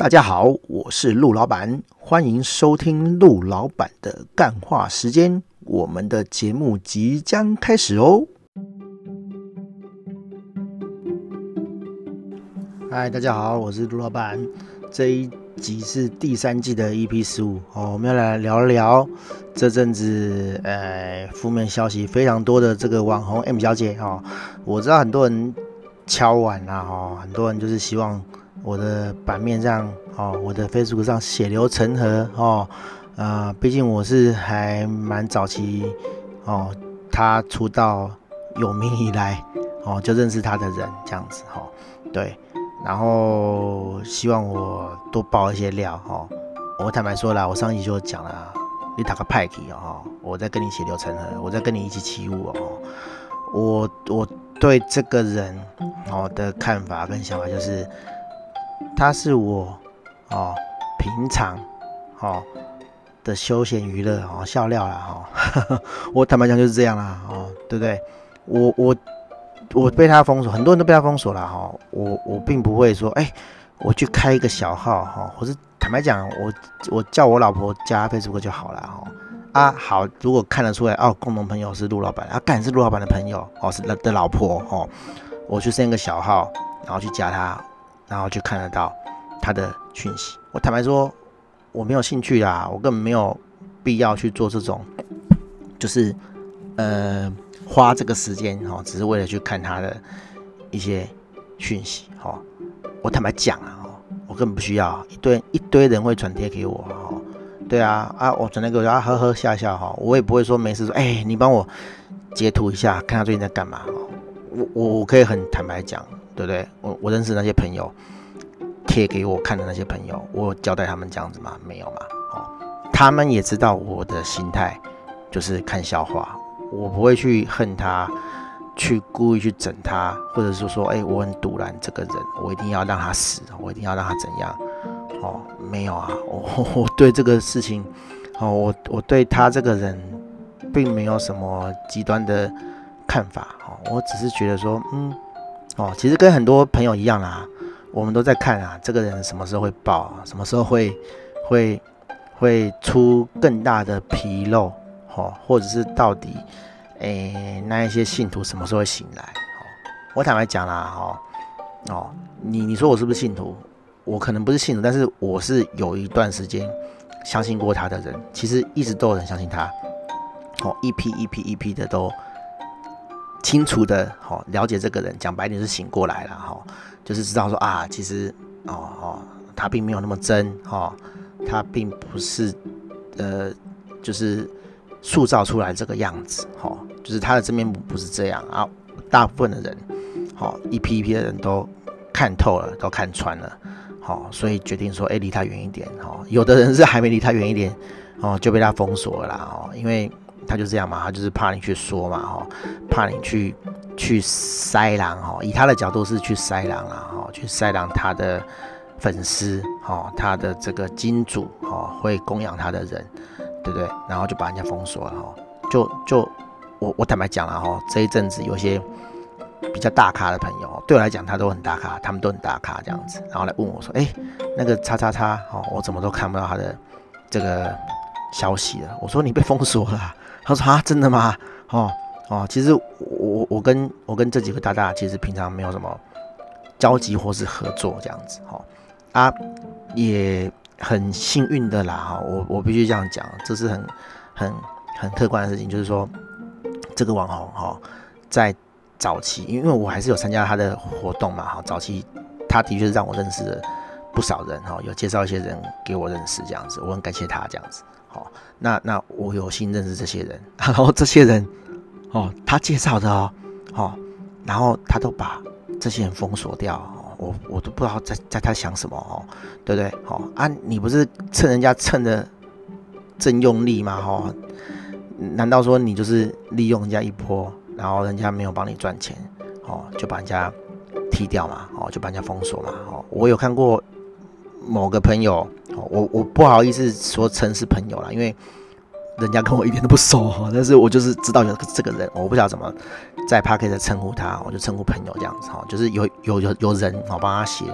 大家好，我是陆老板，欢迎收听陆老板的干话时间。我们的节目即将开始哦。嗨，大家好，我是陆老板。这一集是第三季的 EP 十五哦，我们要来聊一聊这阵子呃负面消息非常多的这个网红 M 小姐哦。我知道很多人敲碗啊，哈，很多人就是希望。我的版面上，哦，我的 Facebook 上血流成河，哦，啊、毕竟我是还蛮早期，哦，他出道有名以来，哦，就认识他的人这样子，哦，对，然后希望我多爆一些料，哦，我坦白说了，我上一集就讲了，你打个派气哦，我在跟你血流成河，我在跟你一起起舞哦，我我对这个人，哦的看法跟想法就是。他是我哦，平常哦的休闲娱乐哦笑料啦哈，我坦白讲就是这样啦哦，对不对？我我我被他封锁，很多人都被他封锁了哈，我我并不会说哎，我去开一个小号哈，或是坦白讲，我我叫我老婆加 Facebook 就好了哈啊好，如果看得出来哦，共同朋友是陆老板啊，干是陆老板的朋友哦，是的老婆哦，我去申个小号，然后去加他。然后就看得到他的讯息。我坦白说，我没有兴趣啦，我根本没有必要去做这种，就是呃花这个时间哈，只是为了去看他的一些讯息哈。我坦白讲啊，我根本不需要一堆一堆人会转贴给我哈。对啊啊，我转贴给我，啊呵呵笑笑哈，我也不会说没事说，哎，你帮我截图一下，看他最近在干嘛。我我我可以很坦白讲。对不对？我我认识那些朋友贴给我看的那些朋友，我交代他们这样子吗？没有嘛。哦，他们也知道我的心态就是看笑话，我不会去恨他，去故意去整他，或者是说，哎，我很赌烂这个人，我一定要让他死，我一定要让他怎样？哦，没有啊，我 我对这个事情，哦，我我对他这个人并没有什么极端的看法，哦，我只是觉得说，嗯。哦，其实跟很多朋友一样啦，我们都在看啊，这个人什么时候会爆，什么时候会会会出更大的纰漏，哦，或者是到底，诶，那一些信徒什么时候会醒来？哦，我坦白讲啦，哦，哦，你你说我是不是信徒？我可能不是信徒，但是我是有一段时间相信过他的人，其实一直都有人相信他，哦，一批一批一批的都。清楚的，好了解这个人，讲白点是醒过来了，哈，就是知道说啊，其实，哦哦，他并没有那么真，哈，他并不是，呃，就是塑造出来这个样子，哈，就是他的真面目不是这样啊。大部分的人，好一批一批的人都看透了，都看穿了，好，所以决定说，哎，离他远一点，哈。有的人是还没离他远一点，哦，就被他封锁了啦，哦，因为。他就这样嘛，他就是怕你去说嘛，哈，怕你去去塞狼哈，以他的角度是去塞狼啊，哈，去塞狼他的粉丝，哈，他的这个金主，哈，会供养他的人，对不对？然后就把人家封锁了，哈，就就我我坦白讲了，哈，这一阵子有些比较大咖的朋友，对我来讲他都很大咖，他们都很大咖这样子，然后来问我说，哎，那个叉叉叉，哦，我怎么都看不到他的这个消息了？我说你被封锁了。他说啊，真的吗？哦哦，其实我我跟我跟这几个大大其实平常没有什么交集或是合作这样子，哦啊，也很幸运的啦，哈，我我必须这样讲，这是很很很客观的事情，就是说这个网红哈，在早期，因为我还是有参加他的活动嘛，哈，早期他的确是让我认识了不少人，哈，有介绍一些人给我认识这样子，我很感谢他这样子。好，那那我有幸认识这些人，然后这些人，哦，他介绍的哦，哦，然后他都把这些人封锁掉，我我都不知道在在他想什么哦，对不对？好啊，你不是趁人家趁的正用力吗？哦，难道说你就是利用人家一波，然后人家没有帮你赚钱，哦，就把人家踢掉嘛，哦，就把人家封锁嘛，哦，我有看过。某个朋友，我我不好意思说称是朋友了，因为人家跟我一点都不熟哈，但是我就是知道有这个人，我不知道怎么在 Podcast 称呼他，我就称呼朋友这样子哈，就是有有有有人哦帮他写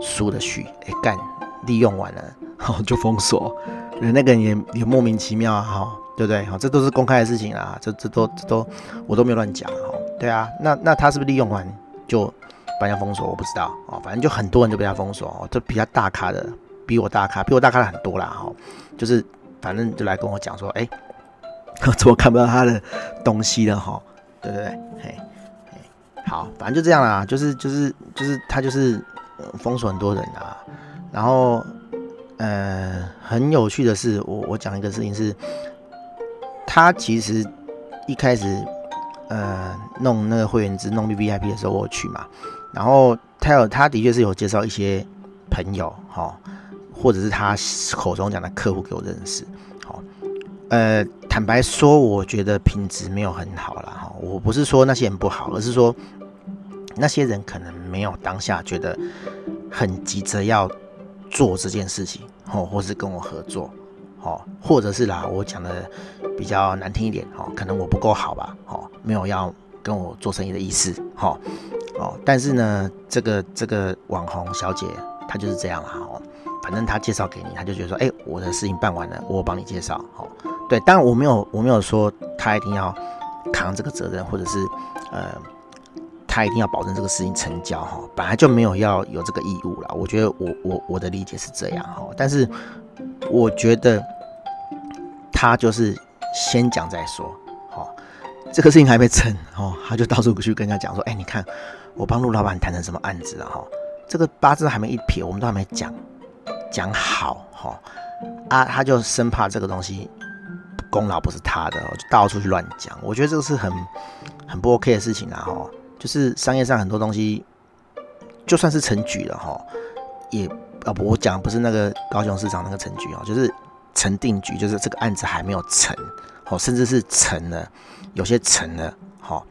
书的序，哎干，利用完了，好就封锁，那个人也也莫名其妙啊，哈，对不对？好，这都是公开的事情啊，这这都这都我都没有乱讲，哈，对啊，那那他是不是利用完就把人家封锁？我不知道哦，反正就很多人就被他封锁哦，就比较大咖的，比我大咖，比我大咖的很多啦，哈，就是反正就来跟我讲说，哎，怎么看不到他的东西了，哈，对不对，对？嘿。好，反正就这样啦，就是就是就是他就是封锁很多人啊，然后呃很有趣的是，我我讲一个事情是，他其实一开始呃弄那个会员制弄 VVIP 的时候我去嘛，然后他有他的确是有介绍一些朋友哈，或者是他口中讲的客户给我认识，好，呃坦白说，我觉得品质没有很好啦。哈，我不是说那些人不好，而是说。那些人可能没有当下觉得很急着要做这件事情，哦，或是跟我合作，哦，或者是啦，我讲的比较难听一点，哦，可能我不够好吧，哦，没有要跟我做生意的意思，哦，哦，但是呢，这个这个网红小姐她就是这样啦，哦，反正她介绍给你，她就觉得说，哎，我的事情办完了，我帮你介绍，哦，对，当然我没有我没有说她一定要扛这个责任，或者是呃。他一定要保证这个事情成交哈，本来就没有要有这个义务了。我觉得我我我的理解是这样哈，但是我觉得他就是先讲再说，这个事情还没成哦，他就到处去跟人家讲说，哎，你看我帮陆老板谈成什么案子了哈，这个八字还没一撇，我们都还没讲讲好哈啊，他就生怕这个东西功劳不是他的，就到处去乱讲。我觉得这个是很很不 OK 的事情啊哈。就是商业上很多东西，就算是成局了哈，也啊不，我讲不是那个高雄市场那个成局啊，就是成定局，就是这个案子还没有成，哦，甚至是成了，有些成了，哈，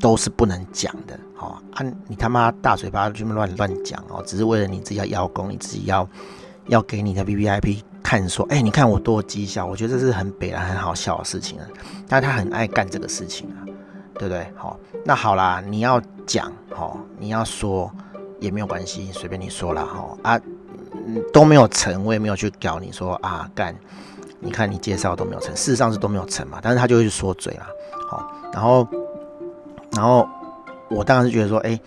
都是不能讲的，哈，啊，你他妈大嘴巴就乱乱讲哦，只是为了你自己要邀功，你自己要要给你的 VVIP 看，说，哎，你看我多绩效，我觉得这是很北然很好笑的事情啊，但他很爱干这个事情啊。对不对？好，那好啦，你要讲，好，你要说也没有关系，随便你说啦，哈。啊，都没有成，我也没有去搞你说啊干，你看你介绍都没有成，事实上是都没有成嘛，但是他就会去说嘴啦，好，然后，然后我当然是觉得说，哎，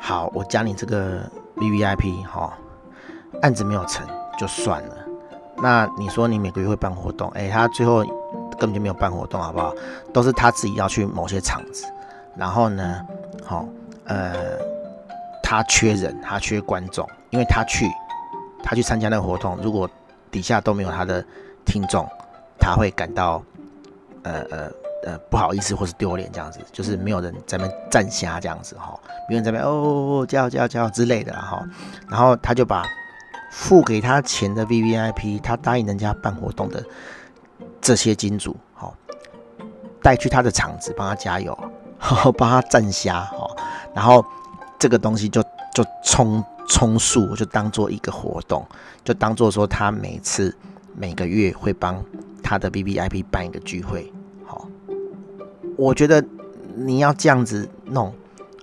好，我加你这个 VVIP，哈，案子没有成就算了，那你说你每个月会办活动，哎，他最后。根本就没有办活动，好不好？都是他自己要去某些场子，然后呢，好、呃，他缺人，他缺观众，因为他去，他去参加那个活动，如果底下都没有他的听众，他会感到，呃呃呃不好意思或是丢脸这样子，就是没有人在那边站瞎这样子哈，没有人在那边哦叫叫叫之类的哈，然后他就把付给他钱的 VVIP，他答应人家办活动的。这些金主，好，带去他的场子，帮他加油，帮他站虾，然后这个东西就就充充数，就当做一个活动，就当做说他每次每个月会帮他的 VVIP 办一个聚会，我觉得你要这样子弄，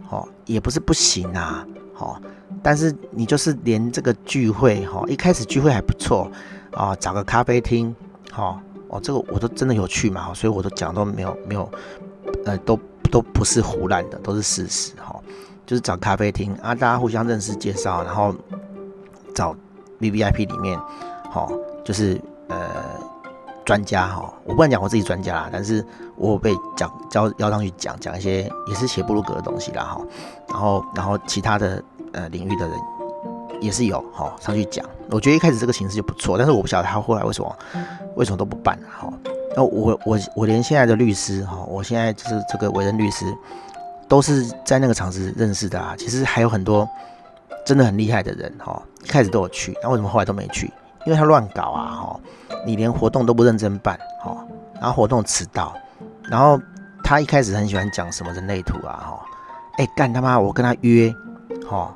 哦，也不是不行啊，哦，但是你就是连这个聚会，哈，一开始聚会还不错啊，找个咖啡厅，哦。哦，这个我都真的有去嘛，所以我都讲都没有没有，呃，都都不是胡烂的，都是事实哈。就是找咖啡厅啊，大家互相认识介绍，然后找 VVIP 里面，好，就是呃专家哈，我不能讲我自己专家啦，但是我被讲叫邀上去讲讲一些也是写布鲁格的东西啦哈，然后然后其他的呃领域的人。也是有哈上去讲，我觉得一开始这个形式就不错，但是我不晓得他后来为什么为什么都不办哈。那我我我连现在的律师哈，我现在就是这个委任律师，都是在那个场子认识的啊。其实还有很多真的很厉害的人哈，一开始都有去，那为什么后来都没去？因为他乱搞啊哈，你连活动都不认真办哈，然后活动迟到，然后他一开始很喜欢讲什么人类图啊哈，哎干他妈我跟他约哈。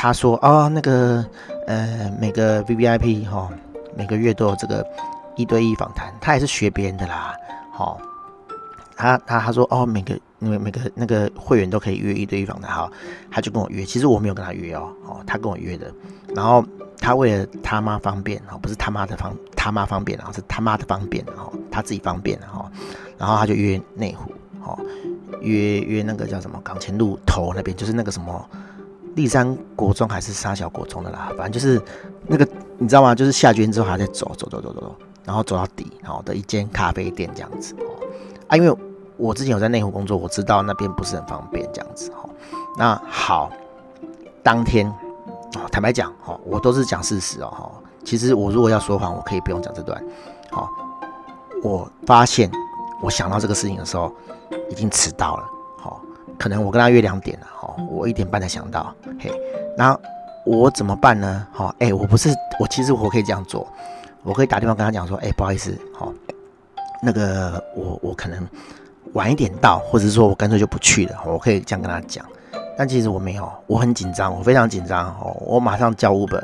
他说：“哦，那个，呃，每个 VVIP 哈、哦，每个月都有这个一对一访谈。他也是学别人的啦，好、哦，他他他说哦，每个因为每个那个会员都可以约一对一访谈，哈，他就跟我约。其实我没有跟他约哦，哦，他跟我约的。然后他为了他妈方便哦，不是他妈的方他妈方便然后，是他妈的方便啊，他自己方便啊，然后他就约内湖，哦，约约那个叫什么港前路头那边，就是那个什么立山国中还是沙小国中的啦，反正就是那个你知道吗？就是下决之后还在走走走走走走，然后走到底，好的一间咖啡店这样子哦，啊，因为我之前有在内湖工作，我知道那边不是很方便这样子哈。那好，当天。坦白讲，哈，我都是讲事实哦，哈。其实我如果要说谎，我可以不用讲这段。好，我发现我想到这个事情的时候，已经迟到了。好，可能我跟他约两点了，哈，我一点半才想到。嘿，那我怎么办呢？好，哎，我不是，我其实我可以这样做，我可以打电话跟他讲说，哎，不好意思，好，那个我我可能晚一点到，或者是说我干脆就不去了，我可以这样跟他讲。但其实我没有，我很紧张，我非常紧张哦，我马上叫 Uber，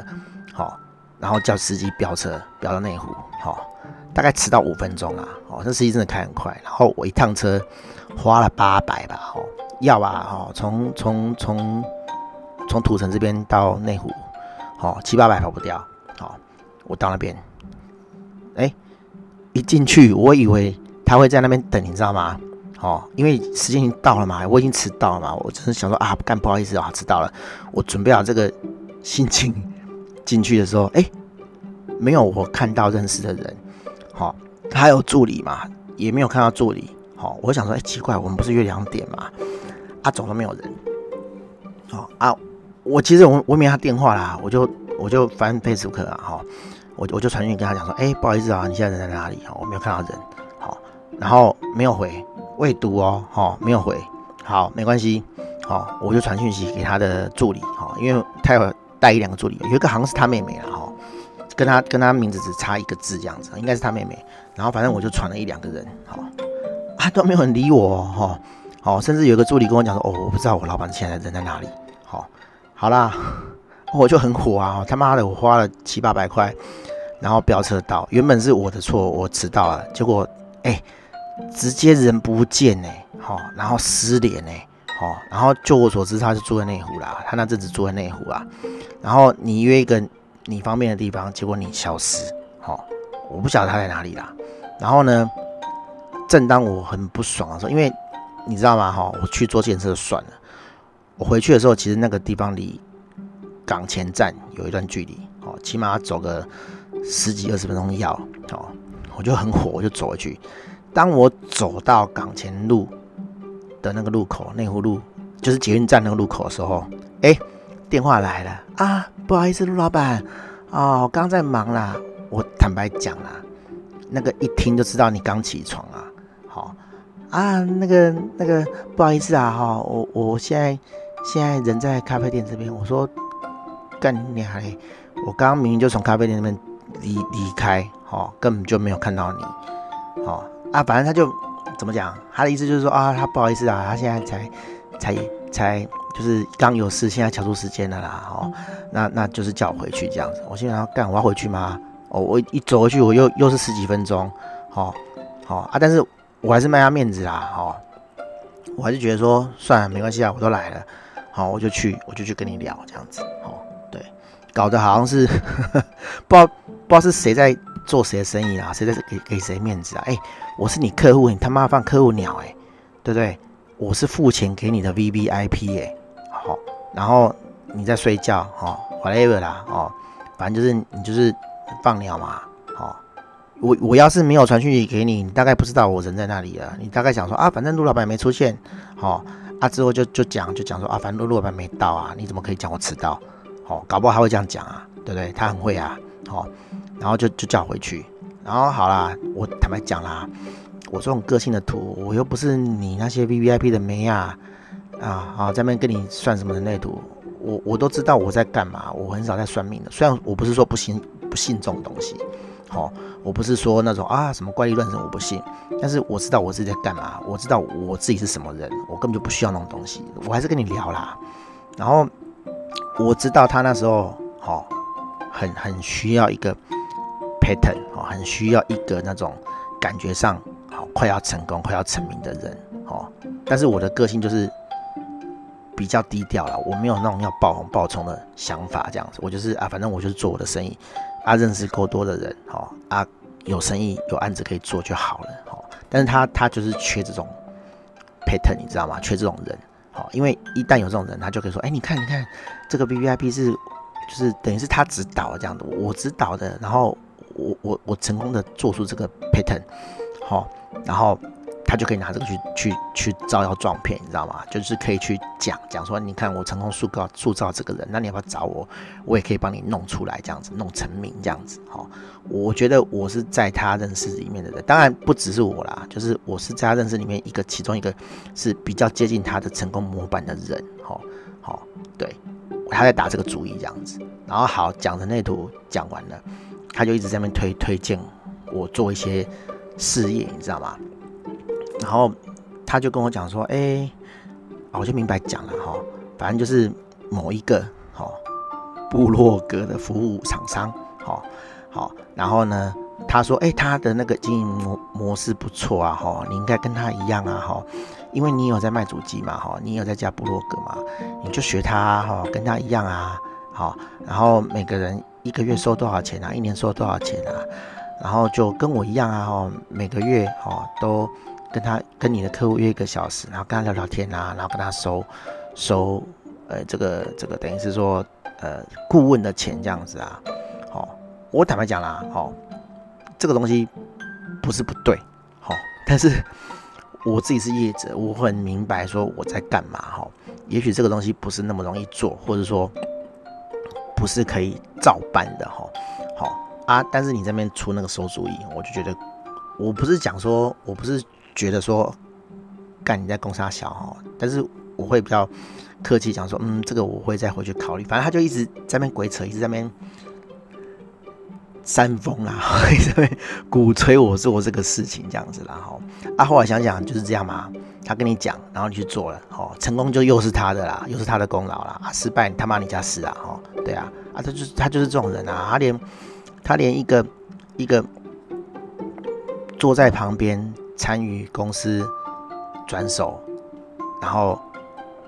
好，然后叫司机飙车飙到内湖，好，大概迟到五分钟啦，哦，这司机真的开很快，然后我一趟车花了八百吧，哦，要啊，哦，从从从从土城这边到内湖，好，七八百跑不掉，好，我到那边，哎，一进去我以为他会在那边等，你知道吗？哦，因为时间已经到了嘛，我已经迟到了嘛，我真的想说啊，干不好意思啊，迟到了。我准备好这个心情进去的时候，哎，没有我看到认识的人，好、哦，还有助理嘛，也没有看到助理。好、哦，我想说，哎，奇怪，我们不是约两点嘛？啊，总都没有人。哦啊，我其实我我没他电话啦，我就我就翻 Facebook 啊，哈、哦，我我就传讯跟他讲说，哎，不好意思啊，你现在人在哪里？我没有看到人。好、哦，然后没有回。未读哦，好，没有回，好，没关系，好，我就传讯息给他的助理，哈，因为他有带一两个助理，有一个好像是他妹妹了，哈，跟他跟他名字只差一个字这样子，应该是他妹妹，然后反正我就传了一两个人，好，啊都没有人理我，哈，好，甚至有一个助理跟我讲说，哦，我不知道我老板现在人在哪里，好，好啦，我就很火啊，他妈的，我花了七八百块，然后飙车到，原本是我的错，我迟到了，结果，哎、直接人不见呢，好，然后失联呢，好，然后就我所知，他是住在内湖啦，他那阵子住在内湖啊，然后你约一个你方便的地方，结果你消失，好，我不晓得他在哪里啦。然后呢，正当我很不爽的时候，因为你知道吗？哈，我去坐检测算了，我回去的时候，其实那个地方离港前站有一段距离，哦，起码走个十几二十分钟要，哦，我就很火，我就走回去。当我走到港前路的那个路口，内湖路就是捷运站那个路口的时候，哎，电话来了啊！不好意思，陆老板，哦，我刚在忙啦。我坦白讲啦，那个一听就知道你刚起床啊。好啊，那个那个不好意思啊，哈，我我现在现在人在咖啡店这边。我说干你娘嘞！我刚刚明明就从咖啡店那边离离开，哈，根本就没有看到你，好。啊，反正他就怎么讲，他的意思就是说啊，他不好意思啊，他现在才才才就是刚有事，现在调出时间了啦，哦，那那就是叫我回去这样子。我心想干，我要回去吗？哦，我一走回去，我又又是十几分钟，好，好啊，但是我还是卖他面子啦，哦，我还是觉得说算了，没关系啊，我都来了，好，我就去，我就去跟你聊这样子，哦，对，搞得好像是呵呵 不知道不知道是谁在。做谁的生意啊？谁在给给谁面子啊？哎、我是你客户，你他妈放客户鸟哎、对不对？我是付钱给你的 VVIP 哎、好，然后你在睡觉哦，whatever 啦哦，反正就是你就是放鸟嘛，好，我我要是没有传讯息给你，你大概不知道我人在那里了，你大概想说啊，反正陆老板没出现，好啊之后就就讲就讲说啊，反正陆老板没到啊，你怎么可以讲我迟到？好，搞不好他会这样讲啊，对不对？他很会啊，好。然后就就叫回去，然后好啦，我坦白讲啦，我这种个性的图，我又不是你那些 VVIP 的妹啊，啊好，在那边跟你算什么人类图，我我都知道我在干嘛，我很少在算命的。虽然我不是说不信不信这种东西，好，我不是说那种啊什么怪力乱神我不信，但是我知道我自己在干嘛，我知道我自己是什么人，我根本就不需要那种东西，我还是跟你聊啦。然后我知道他那时候好，很很需要一个。Pattern 哦，很需要一个那种感觉上好快要成功、快要成名的人哦。但是我的个性就是比较低调了，我没有那种要爆红爆冲的想法，这样子，我就是啊，反正我就是做我的生意，啊，认识够多的人，哦，啊，有生意有案子可以做就好了，哦，但是他他就是缺这种 pattern，你知道吗？缺这种人，哦，因为一旦有这种人，他就可以说，哎，你看你看，这个 VVIP 是就是等于是他指导这样的，我指导的，然后我我我成功的做出这个 pattern，好，然后。他就可以拿这个去去去招摇撞骗，你知道吗？就是可以去讲讲说，你看我成功塑造塑造这个人，那你要不要找我？我也可以帮你弄出来，这样子弄成名，这样子。好，我觉得我是在他认识里面的人，当然不只是我啦，就是我是在他认识里面一个其中一个是比较接近他的成功模板的人。好，好，对，他在打这个主意这样子。然后好，讲的那图讲完了，他就一直在那边推推荐我做一些事业，你知道吗？然后他就跟我讲说：“哎，我就明白讲了哈，反正就是某一个哈部落格的服务厂商，哈好。然后呢，他说：哎，他的那个经营模模式不错啊，哈，你应该跟他一样啊，哈，因为你有在卖主机嘛，哈，你有在加部落格嘛，你就学他哈，跟他一样啊，好。然后每个人一个月收多少钱啊？一年收多少钱啊？然后就跟我一样啊，哈，每个月哈都。”跟他跟你的客户约一个小时，然后跟他聊聊天啊，然后跟他收收呃这个这个等于是说呃顾问的钱这样子啊，好、哦，我坦白讲啦，好、哦，这个东西不是不对，好、哦，但是我自己是业者，我很明白说我在干嘛哈、哦，也许这个东西不是那么容易做，或者说不是可以照办的哈，好、啊，但是你这边出那个馊主意，我就觉得我不是讲说我不是。觉得说干你在攻杀小哈，但是我会比较客气讲说，嗯，这个我会再回去考虑。反正他就一直在那边鬼扯，一直在那边煽风啦，一直在那边鼓吹我做这个事情这样子啦哈。啊，后来想想就是这样嘛，他跟你讲，然后你去做了，哦，成功就又是他的啦，又是他的功劳啦。啊，失败他妈你家事啊，哦，对啊，啊，他就是他就是这种人啊，他连他连一个一个坐在旁边。参与公司转手，然后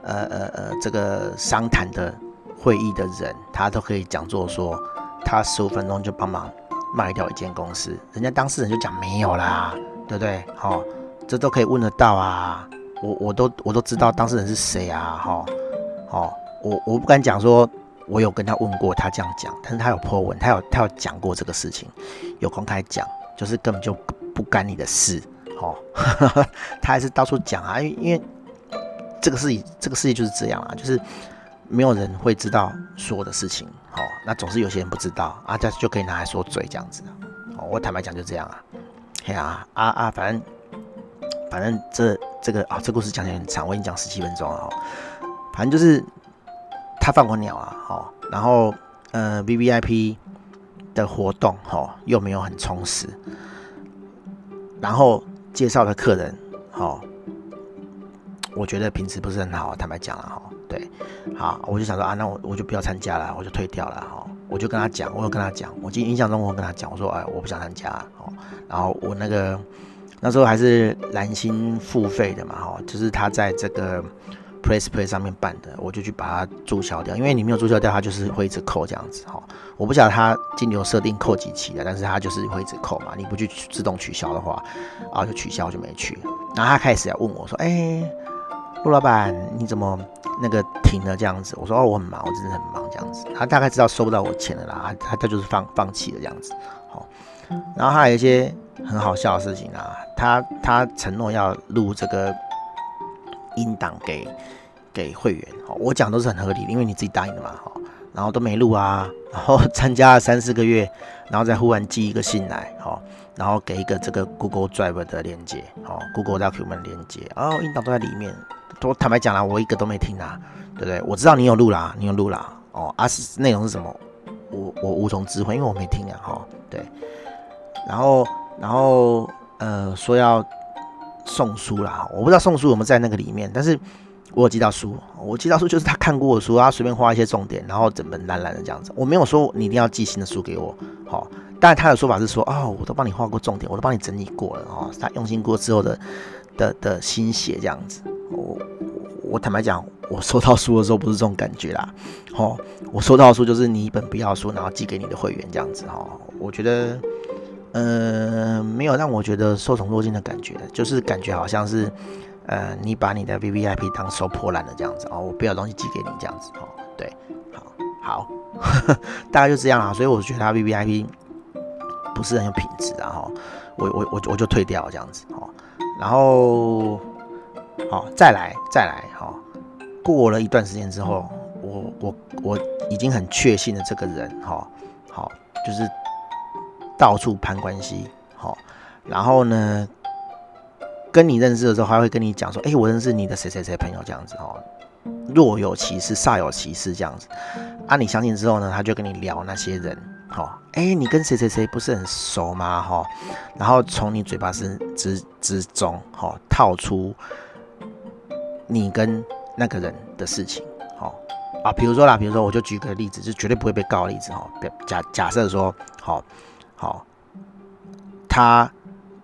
呃呃呃，这个商谈的会议的人，他都可以讲做说，他十五分钟就帮忙卖掉一间公司，人家当事人就讲没有啦，对不对？好、哦，这都可以问得到啊，我我都我都知道当事人是谁啊，哈、哦，我我不敢讲说我有跟他问过他这样讲，但是他有破文，他有他有讲过这个事情，有公开讲，就是根本就不干你的事。哦，他还是到处讲啊，因为因为这个事这个世界就是这样啊，就是没有人会知道说的事情，哦，那总是有些人不知道啊，这就可以拿来说嘴这样子哦，我坦白讲就这样啊，嘿啊啊啊，反正反正这这个啊，这故事讲起来很长，我已经讲十七分钟了，反正就是他放过鸟啊，哦，然后呃，VVIP 的活动哦，又没有很充实，然后。介绍的客人，好，我觉得品质不是很好，坦白讲了哈，对，好，我就想说啊，那我我就不要参加了，我就退掉了哈，我就跟他讲，我有跟他讲，我记印象中我跟他讲，我说哎，我不想参加，哦，然后我那个那时候还是蓝心付费的嘛，哈，就是他在这个。PressPlay 上面办的，我就去把它注销掉，因为你没有注销掉，它就是会一直扣这样子哈。我不晓得它金流设定扣几期的，但是它就是会一直扣嘛。你不去自动取消的话，然后就取消就没去。然后他开始要问我说：“哎、陆老板，你怎么那个停了这样子？”我说：“哦，我很忙，我真的很忙这样子。”他大概知道收不到我钱了啦，他他就是放放弃了这样子。好，然后还有一些很好笑的事情啊，他他承诺要录这个音档给。给会员，我讲都是很合理的，因为你自己答应的嘛，然后都没录啊，然后 参加了三四个月，然后再忽然寄一个信来，然后给一个这个 Google Drive 的链接，Google Document 连接，哦，音档都在里面，都坦白讲啦，我一个都没听啊，对不对？我知道你有录啦，你有录啦，哦，啊是内容是什么？我我无从知会，因为我没听啊，哈，对，然后然后呃说要送书啦，我不知道送书有没有在那个里面，但是。我有寄到书，我寄到书就是他看过的书，他随便画一些重点，然后整本烂烂的这样子。我没有说你一定要寄新的书给我，好，但他的说法是说，哦，我都帮你画过重点，我都帮你整理过了，哦，他用心过之后的的的心血这样子。我我坦白讲，我收到书的时候不是这种感觉啦。哦，我收到书就是你一本不要书，然后寄给你的会员这样子哈。我觉得，呃，没有让我觉得受宠若惊的感觉，就是感觉好像是，呃，你把你的 VVIP 当收破烂的这样子哦。我不要东西寄给你这样子哦。对，好，好，大概就这样啦。所以我觉得他 VVIP 不是很有品质啊哈。我我我我就退掉这样子哦。然后，好，再来再来哈。过了一段时间之后，我我我已经很确信了这个人哈，好，就是到处攀关系，好，然后呢，跟你认识的时候，还会跟你讲说，哎，我认识你的谁谁谁朋友这样子哈，若有其事，煞有其事这样子，啊，你相信之后呢，他就跟你聊那些人。好，哎，你跟谁谁谁不是很熟吗？哈，然后从你嘴巴之之之中，哈，套出你跟那个人的事情，好啊，比如说啦，比如说，我就举个例子，就绝对不会被告的例子，哈，假假设说，好，好，他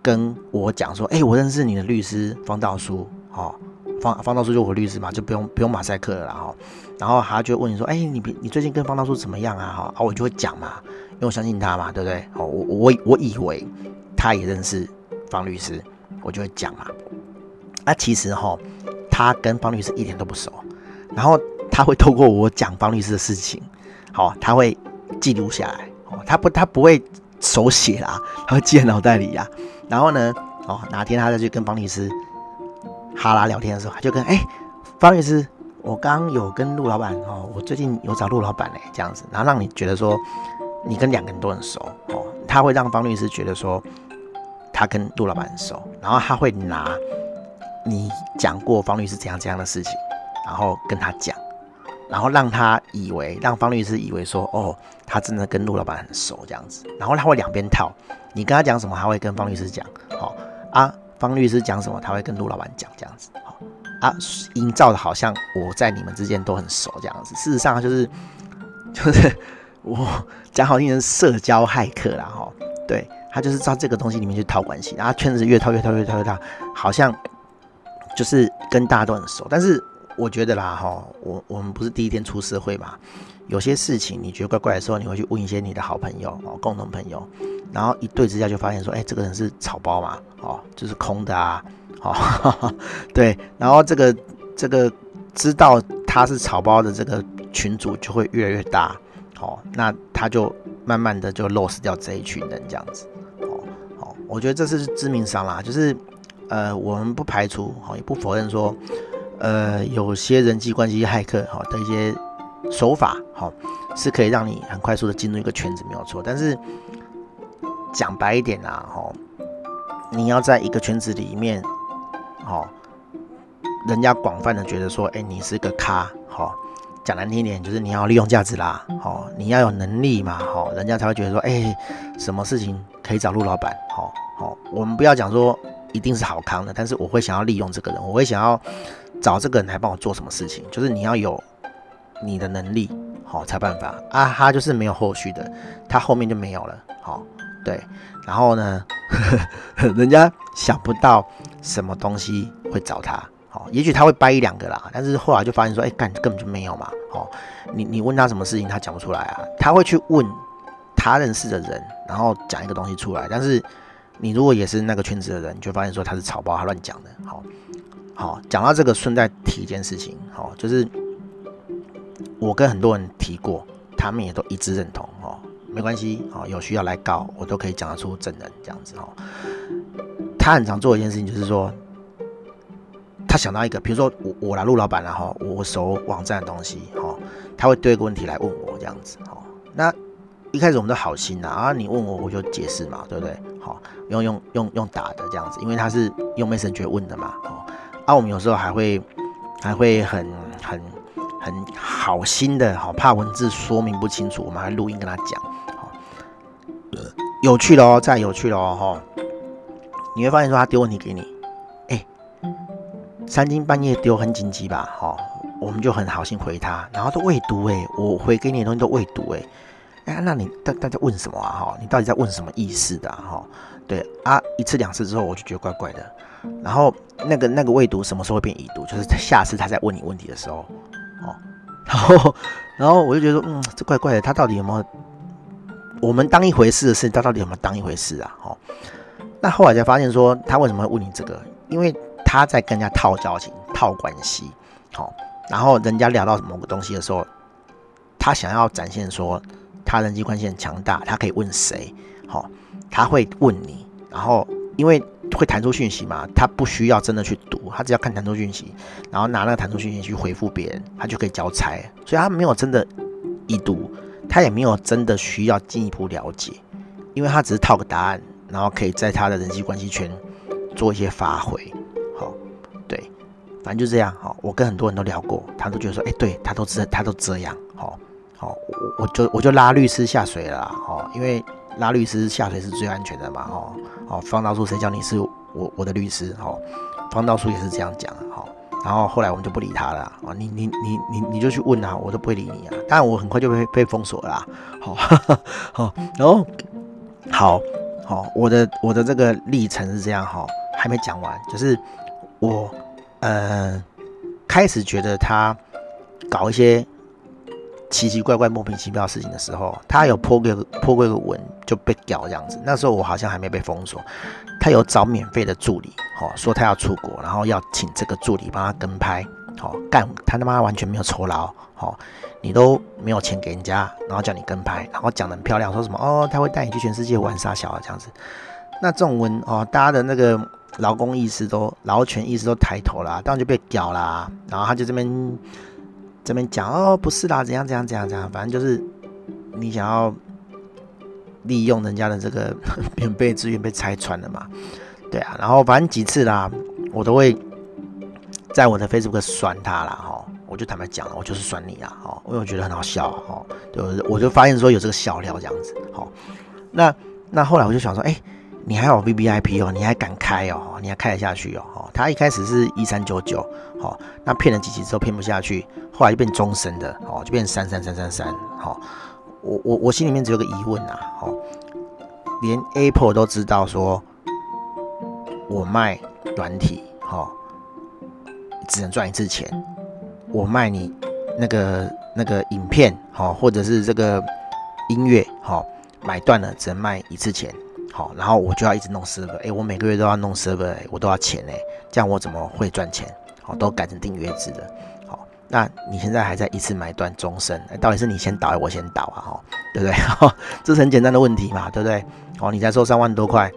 跟我讲说，哎，我认识你的律师方道书，好。方方道书就我律师嘛，就不用不用马赛克了哈。然后他就问你说：“哎、欸，你你最近跟方道书怎么样啊？”哈，啊，我就会讲嘛，因为我相信他嘛，对不对？哦，我我我以为他也认识方律师，我就会讲嘛。啊，其实哈，他跟方律师一点都不熟。然后他会透过我讲方律师的事情，好，他会记录下来。哦，他不他不会手写啦，他会记在脑袋里呀。然后呢，哦，哪天他再去跟方律师。哈拉聊天的时候，他就跟哎、方律师，我刚有跟陆老板哦，我最近有找陆老板嘞，这样子，然后让你觉得说你跟两个人都很熟哦，他会让方律师觉得说他跟陆老板很熟，然后他会拿你讲过方律师怎样怎样的事情，然后跟他讲，然后让他以为让方律师以为说哦，他真的跟陆老板很熟这样子，然后他会两边套，你跟他讲什么，他会跟方律师讲，好啊。方律师讲什么，他会跟陆老板讲这样子，好啊，营造的好像我在你们之间都很熟这样子。事实上就是就是我讲好听的社交骇客啦，哈，对，他就是照这个东西里面去套关系，然后圈子越套越套越套越套，好像就是跟大家都很熟。但是我觉得啦，哈，我我们不是第一天出社会嘛，有些事情你觉得怪怪的时候，你会去问一些你的好朋友哦，共同朋友。然后一对之下就发现说，哎，这个人是草包嘛，哦，就是空的啊，哦，对，然后这个这个知道他是草包的这个群组就会越来越大，哦，那他就慢慢的就 lost 掉这一群人这样子，哦，哦，我觉得这是致命伤啦，就是呃，我们不排除，哦，也不否认说，呃，有些人际关系骇客，哈的一些手法，哈，是可以让你很快速的进入一个圈子，没有错，但是。讲白一点啊，吼，你要在一个圈子里面，吼，人家广泛的觉得说，哎，你是个咖，吼，讲难听一点就是你要利用价值啦，吼，你要有能力嘛，吼，人家才会觉得说，哎，什么事情可以找陆老板，吼，吼，我们不要讲说一定是好康的，但是我会想要利用这个人，我会想要找这个人来帮我做什么事情，就是你要有你的能力，好，才办法啊，他就是没有后续的，他后面就没有了，好。对，然后呢，人家想不到什么东西会找他，好，也许他会掰一两个啦，但是后来就发现说，哎，干根本就没有嘛，好，你你问他什么事情，他讲不出来啊，他会去问他认识的人，然后讲一个东西出来，但是你如果也是那个圈子的人，你就发现说他是草包，他乱讲的，好，好，讲到这个，顺带提一件事情，好，就是我跟很多人提过，他们也都一致认同，哦。没关系，哦，有需要来告，我都可以讲得出证人这样子哦。他很常做一件事情，就是说，他想到一个，比如说我我来陆老板然后我熟网站的东西，哈，他会对一个问题来问我这样子，哈。那一开始我们都好心呐，啊，你问我我就解释嘛，对不对？好，用用用用打的这样子，因为他是用 Messenger 问的嘛，哦。啊，我们有时候还会还会很很很好心的，好怕文字说明不清楚，我们还录音跟他讲。有趣的哦，再有趣的哦，哈！你会发现说他丢问题给你，哎，三更半夜丢很紧急吧，哈，我们就很好心回他，然后都未读，哎，我回给你的东西都未读，哎，哎，那你大大家问什么啊？哈，你到底在问什么意思的？哈，对啊，一次两次之后我就觉得怪怪的。然后那个那个未读什么时候会变已读？就是下次他在问你问题的时候，哦，然后然后我就觉得嗯，这怪怪的，他到底有没有我们当一回事的事，他到底有没有当一回事啊？哦，那后来才发现说他为什么会问你这个？因为他在跟人家套交情、套关系，好，然后人家聊到某个东西的时候，他想要展现说他人际关系很强大，他可以问谁，好，他会问你，然后因为会弹出讯息嘛，他不需要真的去读，他只要看弹出讯息，然后拿那个弹出讯息去回复别人，他就可以交差，所以他没有真的已读，他也没有真的需要进一步了解，因为他只是套个答案，然后可以在他的人际关系圈做一些发挥。好，对反正就这样，好，我跟很多人都聊过，他都觉得说，哎、对他都这，他都这样，好，好，我我就我就拉律师下水了，哦，因为拉律师下水是最安全的嘛，哦，哦，方道叔谁叫你是我我的律师，哦，方道叔也是这样讲，好，然后后来我们就不理他了，啊，你你你你你就去问啊，我都不会理你啊，当然我很快就被被封锁了，好，好，然后好好，我的我的这个历程是这样，哈，还没讲完，就是我。呃，开始觉得他搞一些奇奇怪怪、莫名其妙的事情的时候，他有 po 个 po 过一个文就被屌这样子。那时候我好像还没被封锁，他有找免费的助理，哦，说他要出国，然后要请这个助理帮他跟拍，哦，干他他妈完全没有酬劳，哦，你都没有钱给人家，然后叫你跟拍，然后讲的很漂亮，说什么哦，他会带你去全世界玩沙小啊这样子。那这种文哦，大家的那个。劳工意识都劳权意识都抬头了，当然就被屌啦。然后他就这边这边讲哦，不是啦，怎样怎样怎样怎样，反正就是你想要利用人家的这个 免费资源被拆穿了嘛。对啊，然后反正几次啦，我都会在我的 Facebook 酸他啦。哈，我就坦白讲了，我就是酸你啦，哈，因为我觉得很好笑，哈，对，我就发现说有这个笑料这样子，好，那那后来我就想说，哎。你还有 VVIP 哦，你还敢开哦，你还开得下去哦。他一开始是一三九九，好，那骗了几期之后骗不下去，后来就变终身的，哦，就变三三三三三，好，我我我心里面只有个疑问啊，好，连 Apple 都知道说，我卖软体，哈，只能赚一次钱，我卖你那个那个影片，好，或者是这个音乐，好，买断了只能卖一次钱。好，然后我就要一直弄 server，哎，我每个月都要弄 server，我都要钱哎，这样我怎么会赚钱？好，都改成订阅制的。好，那你现在还在一次买断终身，到底是你先倒还是我先倒啊？哈，对不对？哈，这是很简单的问题嘛，对不对？好，你才收三万多块，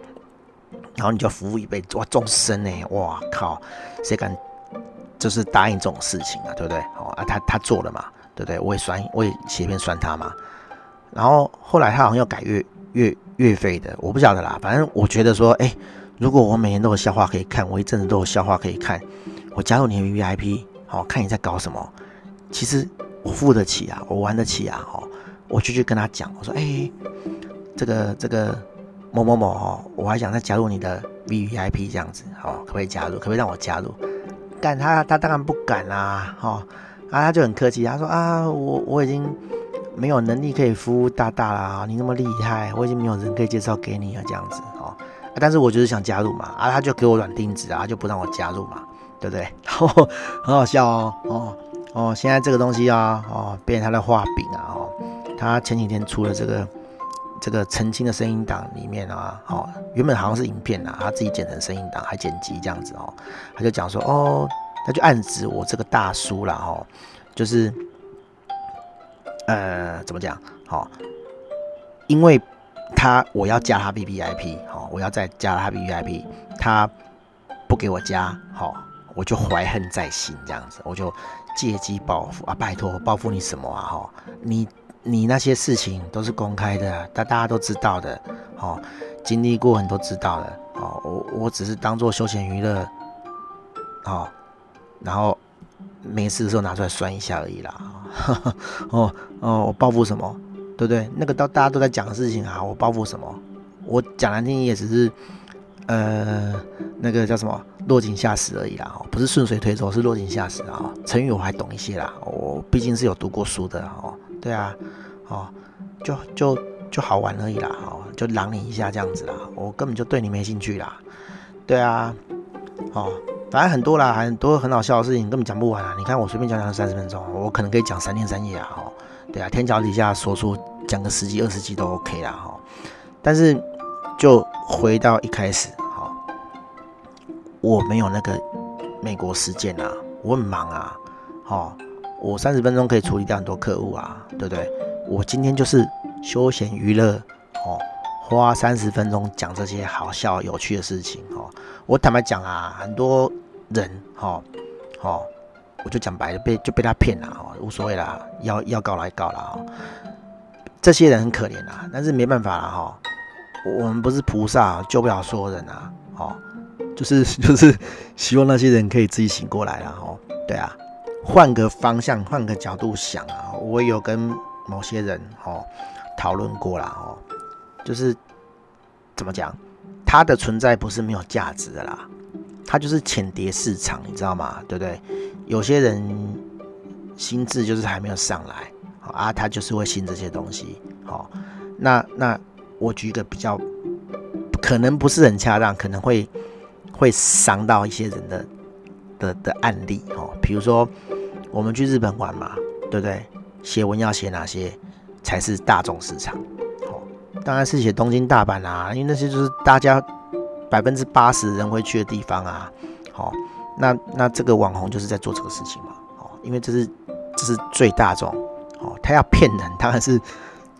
然后你就服务一辈子，哇，终身哎，哇靠，谁敢就是答应这种事情啊？对不对？好啊，他他做了嘛，对不对？我也算，我也写一篇酸他嘛。然后后来他好像又改月月。月费的我不晓得啦，反正我觉得说，哎、如果我每天都有笑话可以看，我一阵子都有笑话可以看，我加入你的 VIP，好看你在搞什么，其实我付得起啊，我玩得起啊，哈，我就去跟他讲，我说，哎、这个这个某某某哈，我还想再加入你的 VIP 这样子，好，可不可以加入？可不可以让我加入？干他他当然不敢啦，哈，啊他就很客气，他说啊，我我已经。没有能力可以服务大大啦，你那么厉害，我已经没有人可以介绍给你了，这样子哦。但是我就是想加入嘛，啊，他就给我软钉子啊，就不让我加入嘛，对不对？然后很好笑哦，哦哦，现在这个东西啊，哦，变成他的画饼啊，哦，他前几天出了这个这个澄清的声音档里面啊，哦，原本好像是影片啊，他自己剪成声音档，还剪辑这样子哦，他就讲说，哦，他就暗指我这个大叔啦，哦，就是。呃，怎么讲？好、哦，因为他我要加他 VVIP，好，我要再加他 VVIP，他不给我加，好、哦，我就怀恨在心，这样子，我就借机报复啊！拜托，报复你什么啊？哈、哦，你你那些事情都是公开的，大大家都知道的，哦，经历过很多知道的，哦，我我只是当做休闲娱乐，哦，然后没事的时候拿出来酸一下而已啦。哦哦，我报复什么？对不对？那个到大家都在讲的事情啊，我报复什么？我讲难听也只是，呃，那个叫什么落井下石而已啦，不是顺水推舟，是落井下石啊。成语我还懂一些啦，我毕竟是有读过书的哦。对啊，哦，就就就好玩而已啦，哦，就狼你一下这样子啦，我根本就对你没兴趣啦，对啊，哦，反正很多啦，很多很好笑的事情根本讲不完啊，你看我随便讲讲三十分钟，我可能可以讲三天三夜啊，哦，对啊，天桥底下说出讲个十几二十集都 OK 啦，哈，但是就回到一开始，哈，我没有那个美国时间啊，我很忙啊，哈。我三十分钟可以处理掉很多客户啊，对不对？我今天就是休闲娱乐哦，花三十分钟讲这些好笑有趣的事情哦。我坦白讲啊，很多人哈，哦，我就讲白了，被就被他骗了哦，无所谓啦，要要告来告啦。哦。这些人很可怜啊，但是没办法了哈，我们不是菩萨，救不了所有人啊，哦，就是 就是希望那些人可以自己醒过来了哦，对啊。换个方向，换个角度想啊，我有跟某些人哦讨论过啦哦，就是怎么讲，他的存在不是没有价值的啦，它就是浅碟市场，你知道吗？对不对？有些人心智就是还没有上来啊，他就是会信这些东西。好，那那我举一个比较可能不是很恰当，可能会会伤到一些人的的的案例哦，比如说。我们去日本玩嘛，对不对？写文要写哪些才是大众市场？哦，当然是写东京、大阪啊，因为那些就是大家百分之八十人会去的地方啊。好，那那这个网红就是在做这个事情嘛。哦，因为这是这是最大众。哦，他要骗人，当然是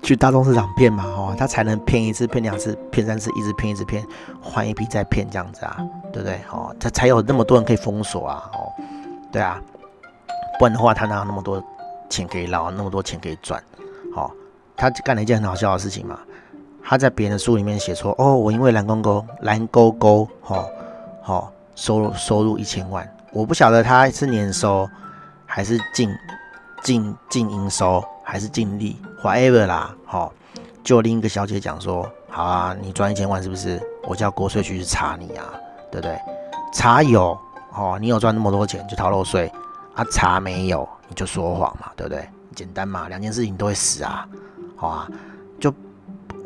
去大众市场骗嘛。哦，他才能骗一次、骗两次、骗三次，一直骗、一直骗，换一批再骗这样子啊，对不对？哦，他才有那么多人可以封锁啊。哦，对啊。不然的话，他哪有那么多钱可以捞，那么多钱可以赚？好，他干了一件很好笑的事情嘛。他在别人的书里面写说：“哦，我因为蓝勾勾，蓝勾勾，好，好，收入收入一千万。我不晓得他是年收还是净净净营收还是净利，whatever 啦。好，就另一个小姐讲说：好啊，你赚一千万是不是？我叫国税局去查你啊，对不对？查有，哦，你有赚那么多钱就逃漏税。”啊，查没有你就说谎嘛，对不对？简单嘛，两件事情都会死啊，好啊，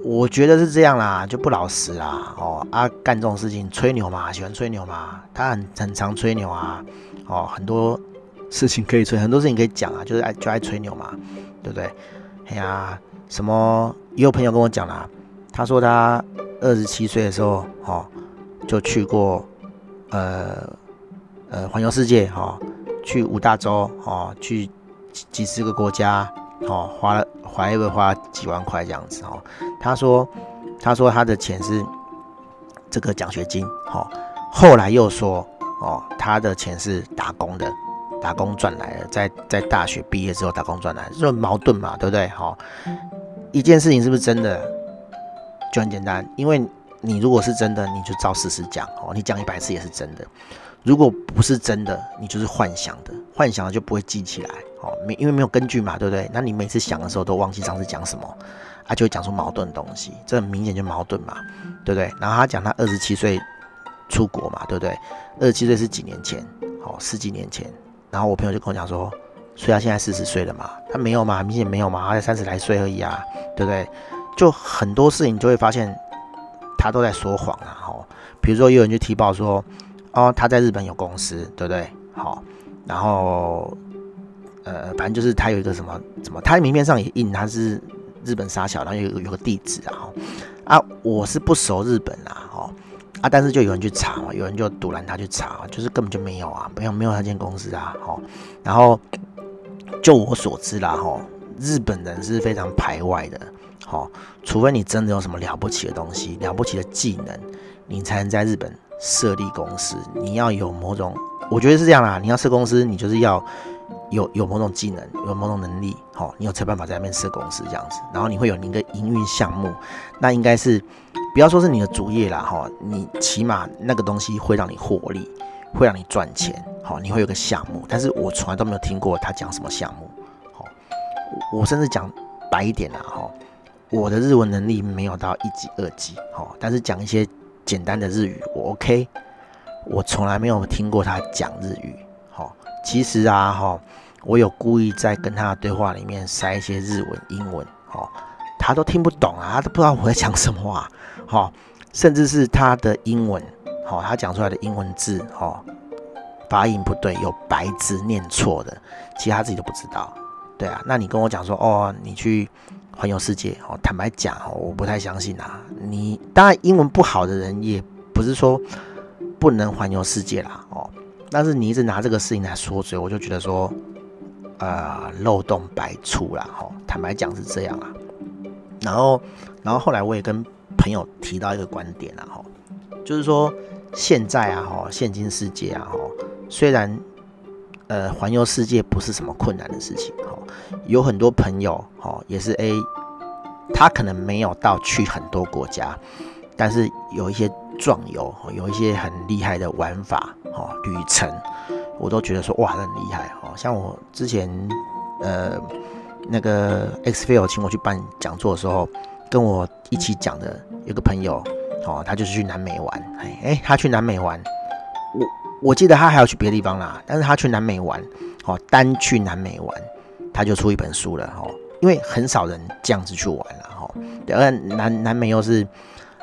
我觉得是这样啦，就不老实啦，哦啊，干这种事情吹牛嘛，喜欢吹牛嘛，他很很常吹牛啊，哦，很多事情可以吹，很多事情可以讲啊，就是爱就爱吹牛嘛，对不对？哎呀，什么也有朋友跟我讲啦，他说他二十七岁的时候，哦，就去过，呃呃，环游世界，哈。去五大洲哦，去几几十个国家哦，花了花一个花几万块这样子哦。他说，他说他的钱是这个奖学金哦。后来又说哦，他的钱是打工的，打工赚来的，在在大学毕业之后打工赚来的，就矛盾嘛，对不对？好，一件事情是不是真的，就很简单，因为你如果是真的，你就照事实讲哦，你讲一百次也是真的。如果不是真的，你就是幻想的，幻想的就不会记起来哦，没因为没有根据嘛，对不对？那你每次想的时候都忘记上次讲什么，啊，就会讲出矛盾的东西，这很明显就矛盾嘛，对不对？然后他讲他二十七岁出国嘛，对不对？二十七岁是几年前？哦，十几年前。然后我朋友就跟我讲说，所以他现在四十岁了嘛？他没有嘛，明显没有嘛，他才三十来岁而已啊，对不对？就很多事情就会发现他都在说谎啊，哦，比如说有人就提报说。哦，他在日本有公司，对不对？好，然后呃，反正就是他有一个什么什么，他的名片上也印他是日本杀小，然后有有个地址啊。啊，我是不熟日本啦，哦啊，但是就有人去查嘛，有人就堵拦他去查，就是根本就没有啊，没有没有那间公司啊，哦，然后就我所知啦，哦，日本人是非常排外的，好，除非你真的有什么了不起的东西、了不起的技能，你才能在日本。设立公司，你要有某种，我觉得是这样啦。你要设公司，你就是要有有某种技能，有某种能力，好，你有才办法在那边设公司这样子。然后你会有你一个营运项目，那应该是不要说是你的主业啦，哈，你起码那个东西会让你获利，会让你赚钱，好，你会有个项目。但是我从来都没有听过他讲什么项目，好，我甚至讲白一点啦，哈，我的日文能力没有到一级、二级，好，但是讲一些。简单的日语我 OK，我从来没有听过他讲日语。其实啊，哈，我有故意在跟他的对话里面塞一些日文、英文。哦，他都听不懂啊，他都不知道我在讲什么啊，好，甚至是他的英文，好，他讲出来的英文字，哦，发音不对，有白字念错的，其实他自己都不知道，对啊，那你跟我讲说，哦，你去环游世界，哦，坦白讲，哦我不太相信啊，你当然英文不好的人，也不是说不能环游世界啦，哦，但是你一直拿这个事情来说嘴，我就觉得说。呃，漏洞百出啦，哈，坦白讲是这样啊。然后，然后后来我也跟朋友提到一个观点啊，哈，就是说现在啊，哈，现今世界啊，哈，虽然呃环游世界不是什么困难的事情，哈，有很多朋友，哈，也是 A，他可能没有到去很多国家，但是有一些壮游，有一些很厉害的玩法，哦，旅程。我都觉得说哇，很厉害哦！像我之前呃那个 XFL 请我去办讲座的时候，跟我一起讲的有个朋友哦，他就是去南美玩，哎，他去南美玩，我我记得他还要去别的地方啦，但是他去南美玩，哦，单去南美玩，他就出一本书了哦，因为很少人这样子去玩了哈，对，而南南美又是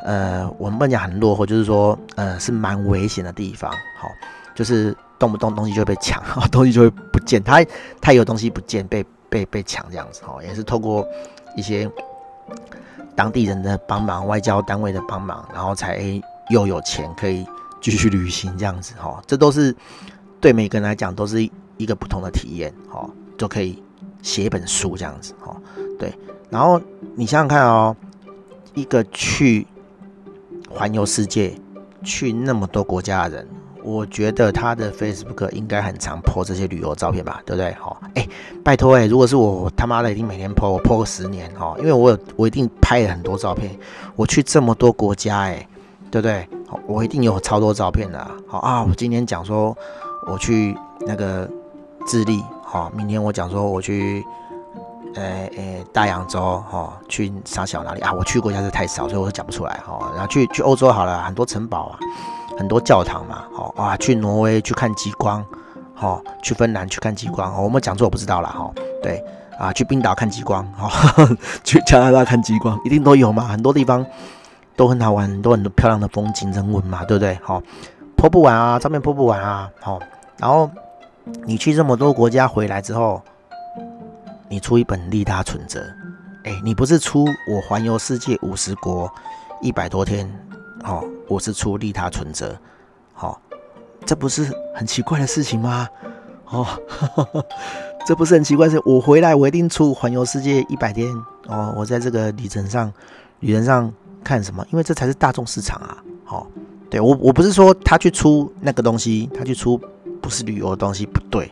呃我们不讲很落后，就是说呃是蛮危险的地方，好，就是。动不动东西就被抢，东西就会不见。他他有东西不见，被被被抢这样子哦，也是透过一些当地人的帮忙、外交单位的帮忙，然后才又有钱可以继续旅行这样子哈。这都是对每个人来讲都是一个不同的体验哈，就可以写一本书这样子哈。对，然后你想想看哦，一个去环游世界、去那么多国家的人。我觉得他的 Facebook 应该很常 po 这些旅游照片吧，对不对？好，哎，拜托哎，如果是我，他妈的一定每天 po，我 po 个十年哈，因为我有我一定拍了很多照片，我去这么多国家哎，对不对？好，我一定有超多照片的。好啊，我今天讲说我去那个智利，好，明天我讲说我去，呃呃大洋洲，哈，去啥小哪里啊？我去国家是太少，所以我都讲不出来哈。然后去去欧洲好了，很多城堡啊。很多教堂嘛，好啊，去挪威去看极光，好，去芬兰去看极光，我们讲座我不知道了，哈，对啊，去冰岛看极光，哈，去加拿大看极光，一定都有嘛，很多地方都很好玩，很多很多漂亮的风景人文嘛，对不对？好，po 不完啊，照片 po 不完啊，好，然后你去这么多国家回来之后，你出一本利他存折，哎，你不是出我环游世界五十国一百多天。哦，我是出利他存折，好、哦，这不是很奇怪的事情吗？哦，呵 呵这不是很奇怪的事？我回来我一定出环游世界一百天哦，我在这个旅程上，旅程上看什么？因为这才是大众市场啊！好、哦，对我我不是说他去出那个东西，他去出不是旅游的东西不对，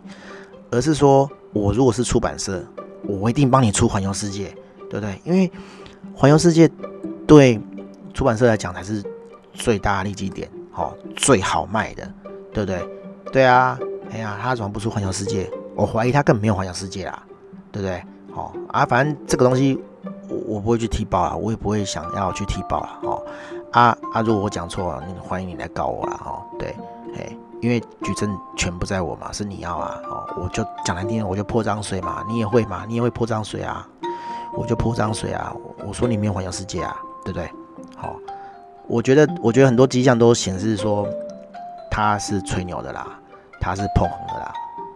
而是说我如果是出版社，我一定帮你出环游世界，对不对？因为环游世界对出版社来讲才是。最大利基点，好，最好卖的，对不对？对啊，哎呀，他怎么不出环游世界？我怀疑他根本没有环游世界啦，对不对？好啊，反正这个东西我我不会去踢爆啊，我也不会想要去踢爆啊。哦，啊啊，如果我讲错了，你欢迎你来告我啦。哦，对，嘿，因为举证权不在我嘛，是你要啊。哦，我就讲难听，我就泼脏水嘛，你也会嘛，你也会泼脏水啊，我就泼脏水啊。我说你没有环游世界啊，对不对？好。我觉得，我觉得很多迹象都显示说他是吹牛的啦，他是捧红的啦。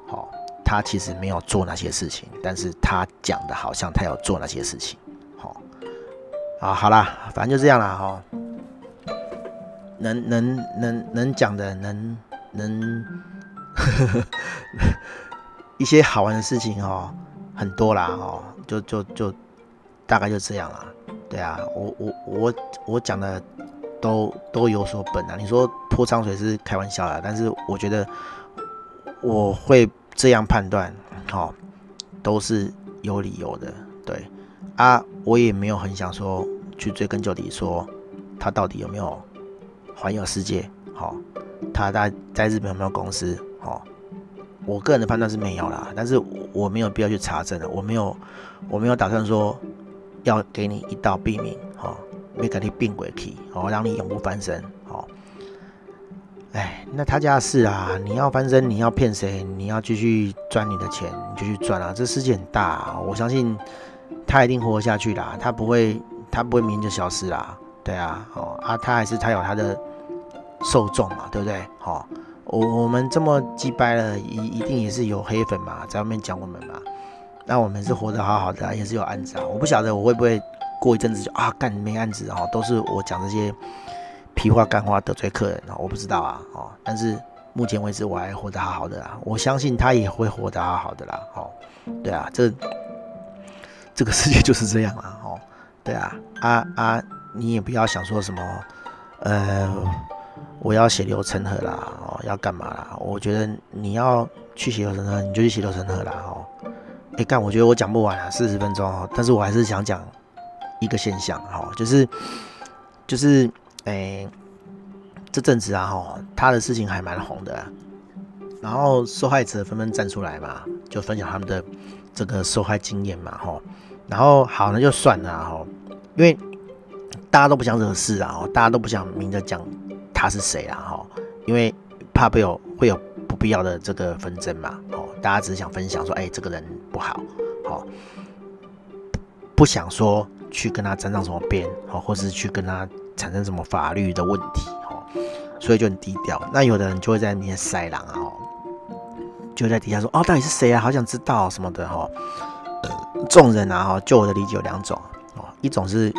好，他其实没有做那些事情，但是他讲的好像他有做那些事情。好，啊，好啦，反正就这样啦。哈，能能能能讲的，能能 一些好玩的事情哦，很多啦。哦，就就就大概就这样啦。对啊，我我我我讲的。都都有所本啊！你说泼脏水是开玩笑啦，但是我觉得我会这样判断，好，都是有理由的，对啊，我也没有很想说去追根究底，说他到底有没有环游世界，好，他在在日本有没有公司，哦，我个人的判断是没有啦，但是我没有必要去查证的，我没有我没有打算说要给你一道毙命，哦。没给你变鬼气，哦，让你永不翻身，哦，哎，那他家的事啊，你要翻身，你要骗谁？你要继续赚你的钱，你就去赚啊！这世界很大，我相信他一定活下去啦，他不会，他不会明天就消失啦，对啊，哦啊，他还是他有他的受众嘛，对不对？好，我我们这么击败了，一一定也是有黑粉嘛，在外面讲我们嘛，那我们是活得好好的，也是有案子啊，我不晓得我会不会过一阵子就啊干没案子啊，都是我讲这些屁话干话得罪客人啊，我不知道啊，哦，但是。目前为止我还活得好好的啦，我相信他也会活得好好的啦。哦，对啊，这这个世界就是这样啦。哦，对啊，啊啊，你也不要想说什么，呃，我要血流成河啦，哦，要干嘛啦？我觉得你要去血流成河，你就去血流成河啦。哦，哎干，我觉得我讲不完啊，四十分钟哦，但是我还是想讲一个现象，哦，就是就是，哎。这阵子啊，哈，他的事情还蛮红的，然后受害者纷纷站出来嘛，就分享他们的这个受害经验嘛，哈，然后好，那就算了，哈，因为大家都不想惹事啊，大家都不想明着讲他是谁啊，哈，因为怕会有会有不必要的这个纷争嘛，哦，大家只是想分享说，哎，这个人不好，好，不想说去跟他沾上什么边，好，或是去跟他产生什么法律的问题。哦所以就很低调，那有的人就会在那边塞狼啊，就在底下说哦，到底是谁啊？好想知道什么的哈。众人啊哈，就我的理解有两种哦，一种是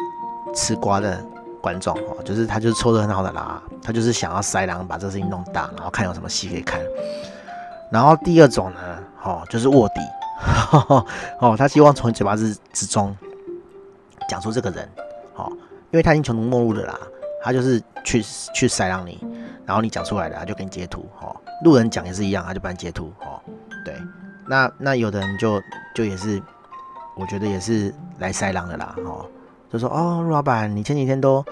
吃瓜的观众哦，就是他就是抽的很好的啦，他就是想要塞狼，把这事情弄大，然后看有什么戏可以看。然后第二种呢，哦，就是卧底，哦，他希望从嘴巴之之中讲出这个人，哦，因为他已经穷途末路了啦。他就是去去塞狼你，然后你讲出来的，他就给你截图，哦，路人讲也是一样，他就帮你截图，哦，对，那那有的人就就也是，我觉得也是来塞狼的啦，哦，就说哦，陆老板，你前几天都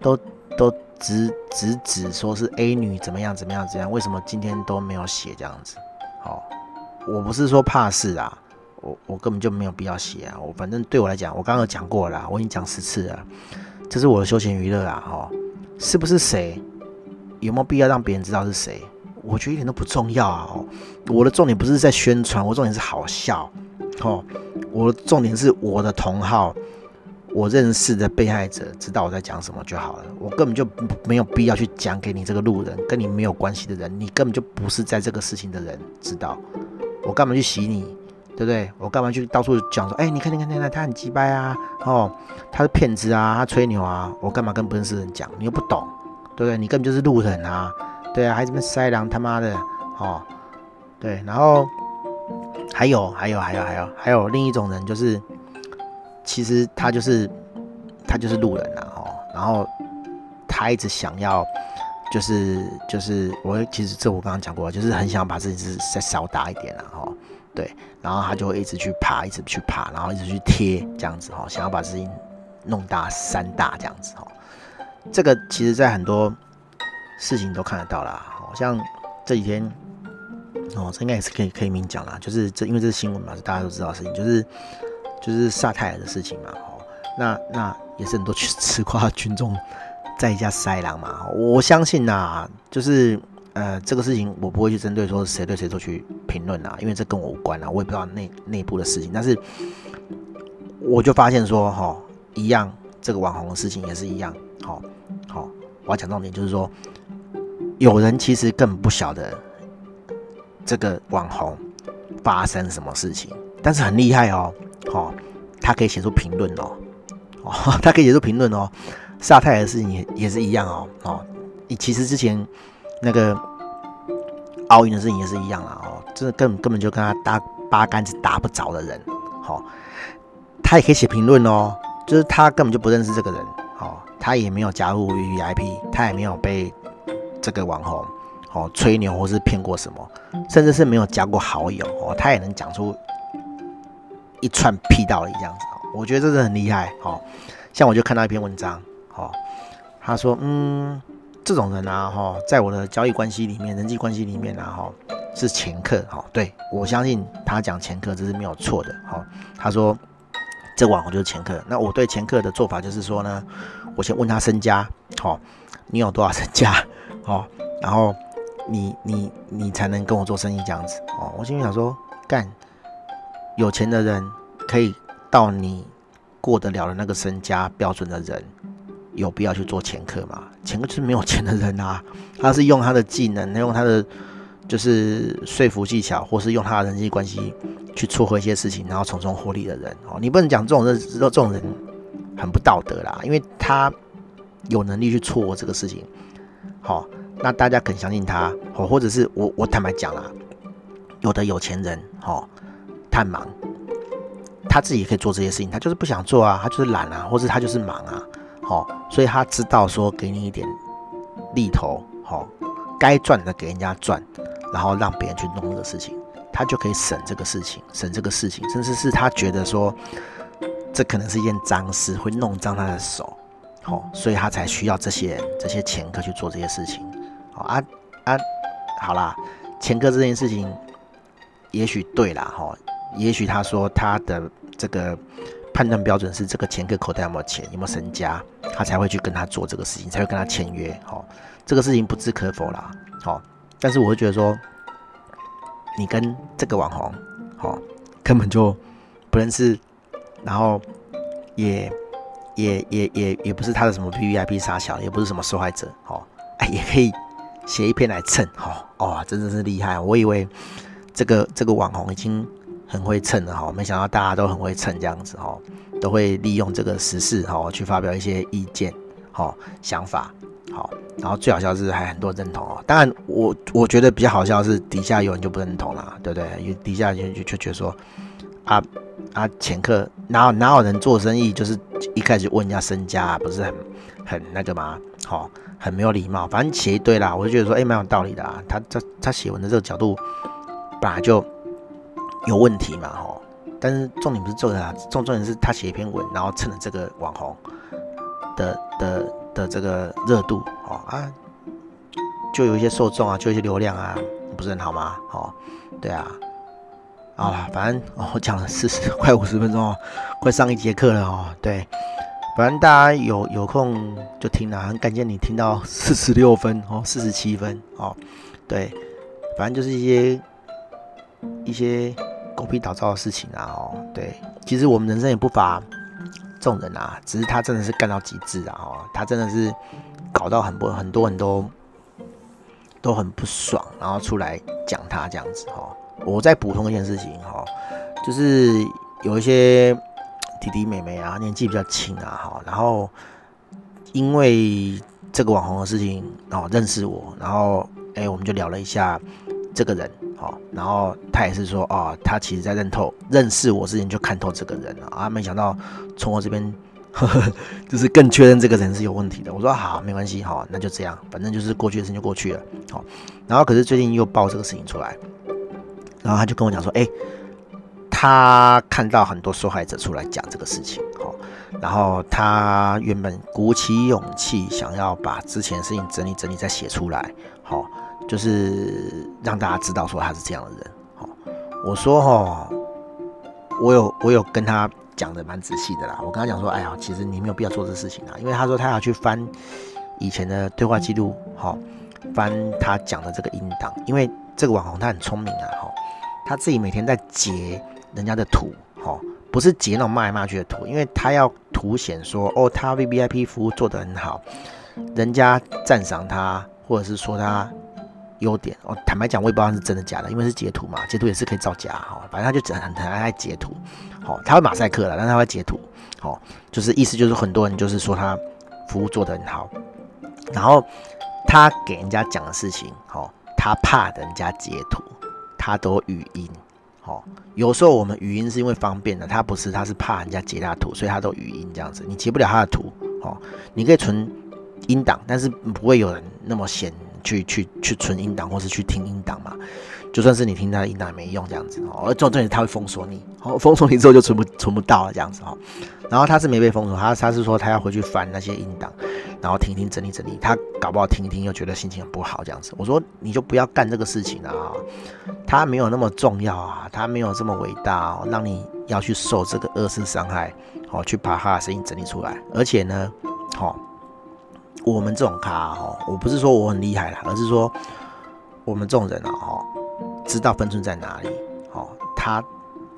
都都直直指说是 A 女怎么样怎么样怎样，为什么今天都没有写这样子？哦，我不是说怕事啊，我我根本就没有必要写啊，我反正对我来讲，我刚刚有讲过了啦，我已经讲十次了。这是我的休闲娱乐啊，哦，是不是谁，有没有必要让别人知道是谁？我觉得一点都不重要啊。我的重点不是在宣传，我重点是好笑，哦，我的重点是我的同好，我认识的被害者知道我在讲什么就好了。我根本就没有必要去讲给你这个路人，跟你没有关系的人，你根本就不是在这个事情的人知道，我干嘛去洗你？对不对？我干嘛去到处讲说，哎，你看，你看，你看，他很鸡掰啊，哦，他是骗子啊，他吹牛啊，我干嘛跟不认识的人讲？你又不懂，对不对？你根本就是路人啊，对啊，还这么塞狼他妈的，哦，对，然后还有，还有，还有，还有，还有另一种人，就是其实他就是他就是路人啊，哦，然后他一直想要，就是就是我其实这我刚刚讲过，就是很想把自己再少打一点啊，哦。对，然后他就会一直去爬，一直去爬，然后一直去贴这样子哈，想要把事情弄大、三大这样子哈。这个其实在很多事情都看得到啦，好像这几天哦，这应该也是可以可以明讲啦，就是这因为这是新闻嘛，大家都知道的事情，就是就是萨泰尔的事情嘛，哦，那那也是很多去吃瓜群众在一家塞狼嘛，我相信呐，就是。呃，这个事情我不会去针对说谁对谁错去评论啊，因为这跟我无关啊，我也不知道内内部的事情。但是我就发现说，哈，一样这个网红的事情也是一样，好，好，我要讲重点就是说，有人其实根本不晓得这个网红发生什么事情，但是很厉害哦，好，他可以写出评论哦，哦，他可以写出评论哦，萨泰尔的事情也也是一样哦，哦，你其实之前。那个奥运的事情也是一样啦，哦，这根根本就跟他搭八竿子打不着的人，好，他也可以写评论哦，就是他根本就不认识这个人，哦，他也没有加入 VIP，他也没有被这个网红哦吹牛或是骗过什么，甚至是没有加过好友哦，他也能讲出一串屁道理这样子，我觉得这是很厉害，哦，像我就看到一篇文章，哦，他说，嗯。这种人啊，哈，在我的交易关系里面、人际关系里面啊，哈，是掮客，哈，对，我相信他讲掮客这是没有错的，哈。他说这网红就是掮客，那我对掮客的做法就是说呢，我先问他身家，好，你有多少身家，好，然后你你你才能跟我做生意这样子，哦，我心里想说，干，有钱的人可以到你过得了的那个身家标准的人，有必要去做掮客吗？掮客就是没有钱的人啊，他是用他的技能，用他的就是说服技巧，或是用他的人际关系去撮合一些事情，然后从中获利的人哦。你不能讲这种人，这种人很不道德啦，因为他有能力去撮合这个事情。好，那大家肯相信他，哦，或者是我我坦白讲啦，有的有钱人哦，太忙。他自己也可以做这些事情，他就是不想做啊，他就是懒啊，或者他就是忙啊，好，所以他知道说给你一点力头，好，该赚的给人家赚，然后让别人去弄这个事情，他就可以省这个事情，省这个事情，甚至是他觉得说这可能是一件脏事，会弄脏他的手，好，所以他才需要这些这些前科去做这些事情，好啊啊，好啦，前科这件事情也许对啦，哈。也许他说他的这个判断标准是这个掮客口袋有没有钱，有没有身家，他才会去跟他做这个事情，才会跟他签约。哦，这个事情不置可否啦。好，但是我会觉得说，你跟这个网红，好，根本就不认识，然后也也也也也不是他的什么 VVIP 杀小，也不是什么受害者，好，哎，也可以写一篇来蹭，好，哦，真的是厉害，我以为这个这个网红已经。很会蹭的哈，没想到大家都很会蹭这样子哈，都会利用这个时事哈去发表一些意见哈想法好，然后最好笑是还很多认同哦。当然我我觉得比较好笑是底下有人就不认同了，对不对？因为底下就就就觉得说啊啊前客哪有哪有人做生意就是一开始问人家身家不是很很那个吗？好，很没有礼貌，反正写一堆啦，我就觉得说哎蛮有道理的啊。他他他写文的这个角度本来就。有问题嘛？吼，但是重点不是这个啊，重重点是他写一篇文，然后蹭了这个网红的的的这个热度，哦啊，就有一些受众啊，就一些流量啊，不是很好吗？哦，对啊，啊，反正哦，我讲了四十快五十分钟哦，快上一节课了哦，对，反正大家有有空就听啦，很感谢你听到四十六分哦，四十七分哦，对，反正就是一些一些。狗屁倒灶的事情啊！哦，对，其实我们人生也不乏这种人啊，只是他真的是干到极致啊！哦，他真的是搞到很多很多很多都很不爽，然后出来讲他这样子哈。我再补充一件事情哈，就是有一些弟弟妹妹啊，年纪比较轻啊哈，然后因为这个网红的事情，然后认识我，然后哎，我们就聊了一下这个人。好，然后他也是说，哦，他其实在认透、认识我之前就看透这个人了啊，没想到从我这边，呵呵，就是更确认这个人是有问题的。我说好，没关系，好，那就这样，反正就是过去的事情就过去了。好，然后可是最近又爆这个事情出来，然后他就跟我讲说，哎，他看到很多受害者出来讲这个事情，好，然后他原本鼓起勇气想要把之前的事情整理整理再写出来，好。就是让大家知道说他是这样的人，好，我说哈，我有我有跟他讲的蛮仔细的啦，我跟他讲说，哎呀，其实你没有必要做这事情啊，因为他说他要去翻以前的对话记录，好，翻他讲的这个音档，因为这个网红他很聪明啊，哈，他自己每天在截人家的图，哈，不是截那种骂来骂去的图，因为他要凸显说，哦，他 VVIP 服务做得很好，人家赞赏他，或者是说他。优点哦，坦白讲，我也不知道是真的假的，因为是截图嘛，截图也是可以造假哈。反正他就很很爱截图，好，他会马赛克了，但他会截图，好，就是意思就是很多人就是说他服务做得很好，然后他给人家讲的事情，好，他怕人家截图，他都语音，好，有时候我们语音是因为方便的，他不是，他是怕人家截他图，所以他都语音这样子，你截不了他的图，好，你可以存音档，但是不会有人那么闲。去去去存音档，或是去听音档嘛？就算是你听他的音档也没用，这样子哦。而这种东西他会封锁你，哦，封锁你之后就存不存不到了，这样子哦。然后他是没被封锁，他他是说他要回去翻那些音档，然后听一听整理整理。他搞不好听一听又觉得心情很不好，这样子。我说你就不要干这个事情了啊，他没有那么重要啊，他没有这么伟大哦，让你要去受这个二次伤害，哦，去把他的声音整理出来，而且呢，好。我们这种咖哈，我不是说我很厉害啦，而是说我们这种人啊哈，知道分寸在哪里。哦，他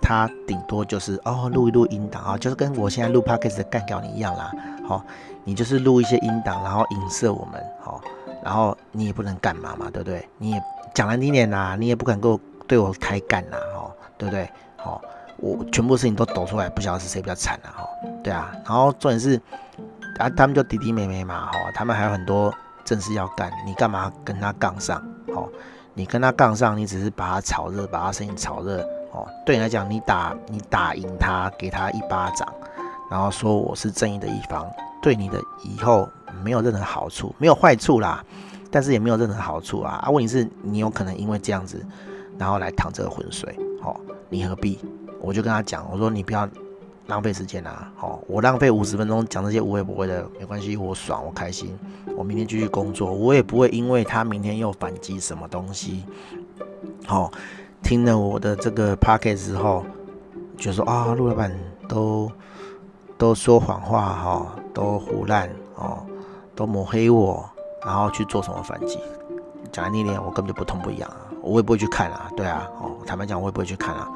他顶多就是哦录一录音档啊，就是跟我现在录 podcast 的干掉你一样啦。好，你就是录一些音档，然后影射我们，好，然后你也不能干嘛嘛，对不对？你也讲难听点呐，你也不敢够对我开干呐，哦，对不对？好，我全部事情都抖出来，不晓得是谁比较惨了，哈，对啊。然后重点是，啊，他们就弟弟妹妹嘛，哈，他们还有很多正事要干，你干嘛跟他杠上？好，你跟他杠上，你只是把他炒热，把他声音炒热，哦，对你来讲，你打你打赢他，给他一巴掌。然后说我是正义的一方，对你的以后没有任何好处，没有坏处啦，但是也没有任何好处啊！啊，问题是，你有可能因为这样子，然后来淌这个浑水，哦，你何必？我就跟他讲，我说你不要浪费时间啊，哦，我浪费五十分钟讲这些无谓不会的，没关系，我爽，我开心，我明天继续工作，我也不会因为他明天又反击什么东西，哦，听了我的这个 podcast 之后，就说啊，陆老板都。都说谎话哈，都胡烂哦，都抹黑我，然后去做什么反击？讲难听点，我根本就不痛不痒啊，我也不会去看啊，对啊，哦，坦白讲，我也不会去看啊，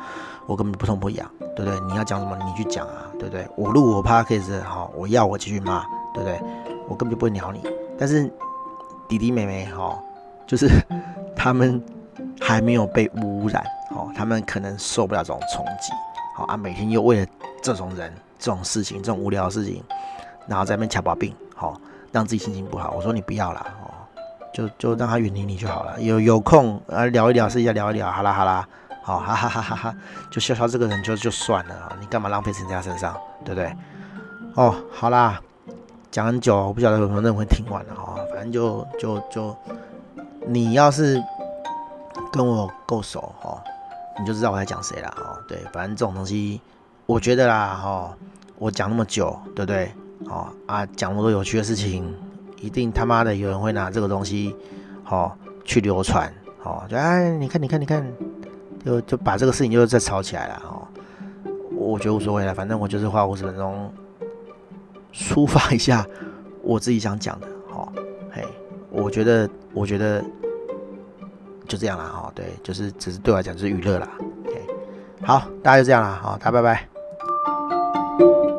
我根本不痛不痒，对不对？你要讲什么，你去讲啊，对不对？我录我 podcast 哈，我要我继续骂，对不对？我根本就不会鸟你。但是弟弟妹妹哈，就是 他们还没有被污染，哦，他们可能受不了这种冲击，好啊，每天又为了这种人。这种事情，这种无聊的事情，然后在那边掐把病，好，让自己心情不好。我说你不要啦，哦，就就让他远离你就好了。有有空啊，聊一聊，私下聊一聊，好啦好啦，好，哈哈哈哈哈，就笑笑这个人就就算了啊，你干嘛浪费人家身上，对不对？哦，好啦，讲很久，我不晓得有没有人会听完了哈，反正就就就，你要是跟我够熟哈，你就知道我在讲谁了哦。对，反正这种东西。我觉得啦，哈，我讲那么久，对不对？哦啊，讲那么多有趣的事情，一定他妈的有人会拿这个东西，好去流传，好就哎，你看，你看，你看，就就把这个事情又再吵起来了，哦，我觉得无所谓了，反正我就是花五十分钟抒发一下我自己想讲的，好，嘿，我觉得，我觉得就这样了，哈，对，就是只是对我来讲就是娱乐啦，OK，好，大家就这样了，好，大家拜拜。